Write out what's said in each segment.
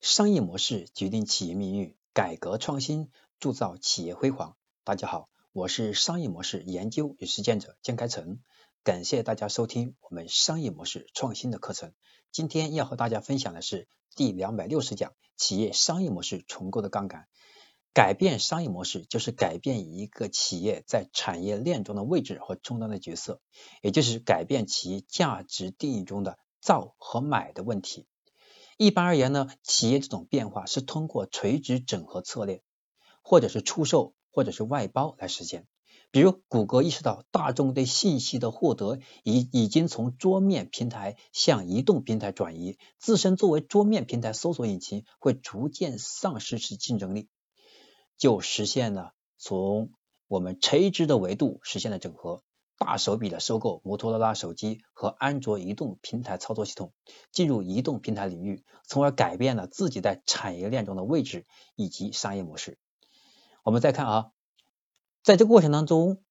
商业模式决定企业命运，改革创新铸造企业辉煌。大家好，我是商业模式研究与实践者江开成，感谢大家收听我们商业模式创新的课程。今天要和大家分享的是第两百六十讲：企业商业模式重构的杠杆。改变商业模式就是改变一个企业在产业链中的位置和充当的角色，也就是改变其价值定义中的造和买的问题。一般而言呢，企业这种变化是通过垂直整合策略，或者是出售，或者是外包来实现。比如，谷歌意识到大众对信息的获得已已经从桌面平台向移动平台转移，自身作为桌面平台搜索引擎会逐渐丧失其竞争力，就实现了从我们垂直的维度实现了整合。大手笔的收购摩托罗拉手机和安卓移动平台操作系统，进入移动平台领域，从而改变了自己在产业链中的位置以及商业模式。我们再看啊，在这个过程当中，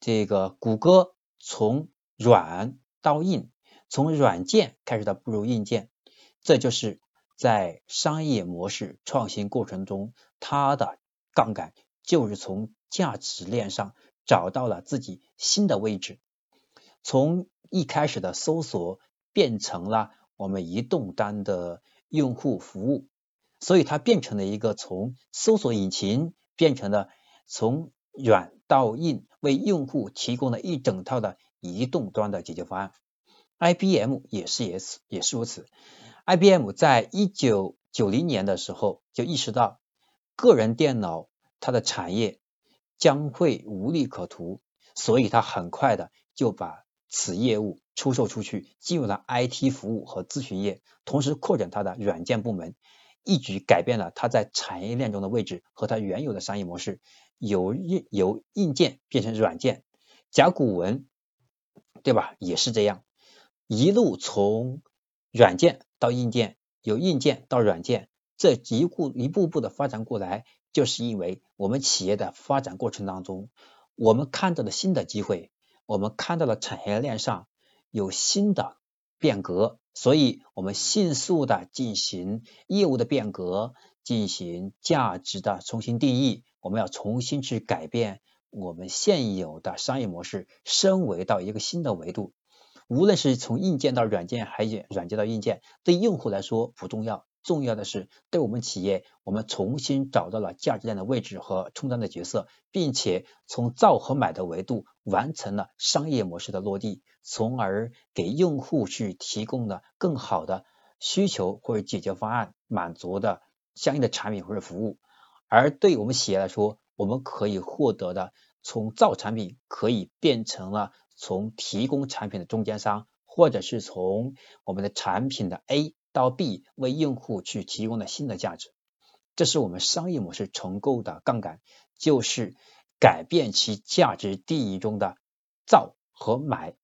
这个谷歌从软到硬，从软件开始到步入硬件，这就是在商业模式创新过程中，它的杠杆就是从价值链上。找到了自己新的位置，从一开始的搜索变成了我们移动端的用户服务，所以它变成了一个从搜索引擎变成了从软到硬为用户提供了一整套的移动端的解决方案。IBM 也是也是也是如此，IBM 在一九九零年的时候就意识到个人电脑它的产业。将会无利可图，所以他很快的就把此业务出售出去，进入了 IT 服务和咨询业，同时扩展他的软件部门，一举改变了他在产业链中的位置和他原有的商业模式，由硬由硬件变成软件。甲骨文，对吧？也是这样，一路从软件到硬件，由硬件到软件，这一步一步步的发展过来。就是因为我们企业的发展过程当中，我们看到了新的机会，我们看到了产业链上有新的变革，所以我们迅速的进行业务的变革，进行价值的重新定义。我们要重新去改变我们现有的商业模式，升维到一个新的维度。无论是从硬件到软件，还是软件到硬件，对用户来说不重要。重要的是，对我们企业，我们重新找到了价值链的位置和充当的角色，并且从造和买的维度完成了商业模式的落地，从而给用户去提供了更好的需求或者解决方案，满足的相应的产品或者服务。而对我们企业来说，我们可以获得的，从造产品可以变成了从提供产品的中间商，或者是从我们的产品的 A。到 B 为用户去提供了新的价值，这是我们商业模式重构的杠杆，就是改变其价值定义中的造和买，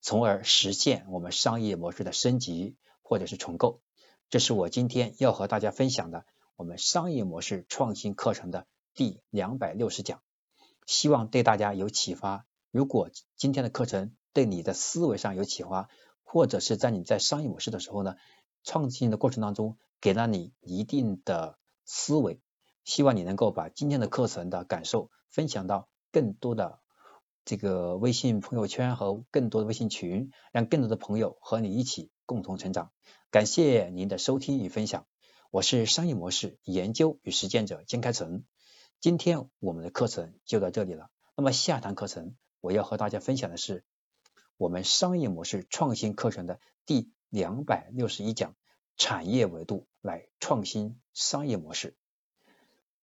从而实现我们商业模式的升级或者是重构。这是我今天要和大家分享的我们商业模式创新课程的第两百六十讲，希望对大家有启发。如果今天的课程对你的思维上有启发，或者是在你在商业模式的时候呢？创新的过程当中，给了你一定的思维，希望你能够把今天的课程的感受分享到更多的这个微信朋友圈和更多的微信群，让更多的朋友和你一起共同成长。感谢您的收听与分享，我是商业模式研究与实践者金开成。今天我们的课程就到这里了，那么下堂课程我要和大家分享的是我们商业模式创新课程的第。两百六十一讲产业维度来创新商业模式。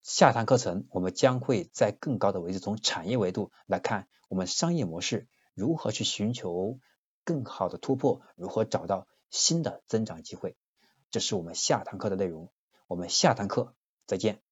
下堂课程我们将会在更高的维度，从产业维度来看我们商业模式如何去寻求更好的突破，如何找到新的增长机会。这是我们下堂课的内容。我们下堂课再见。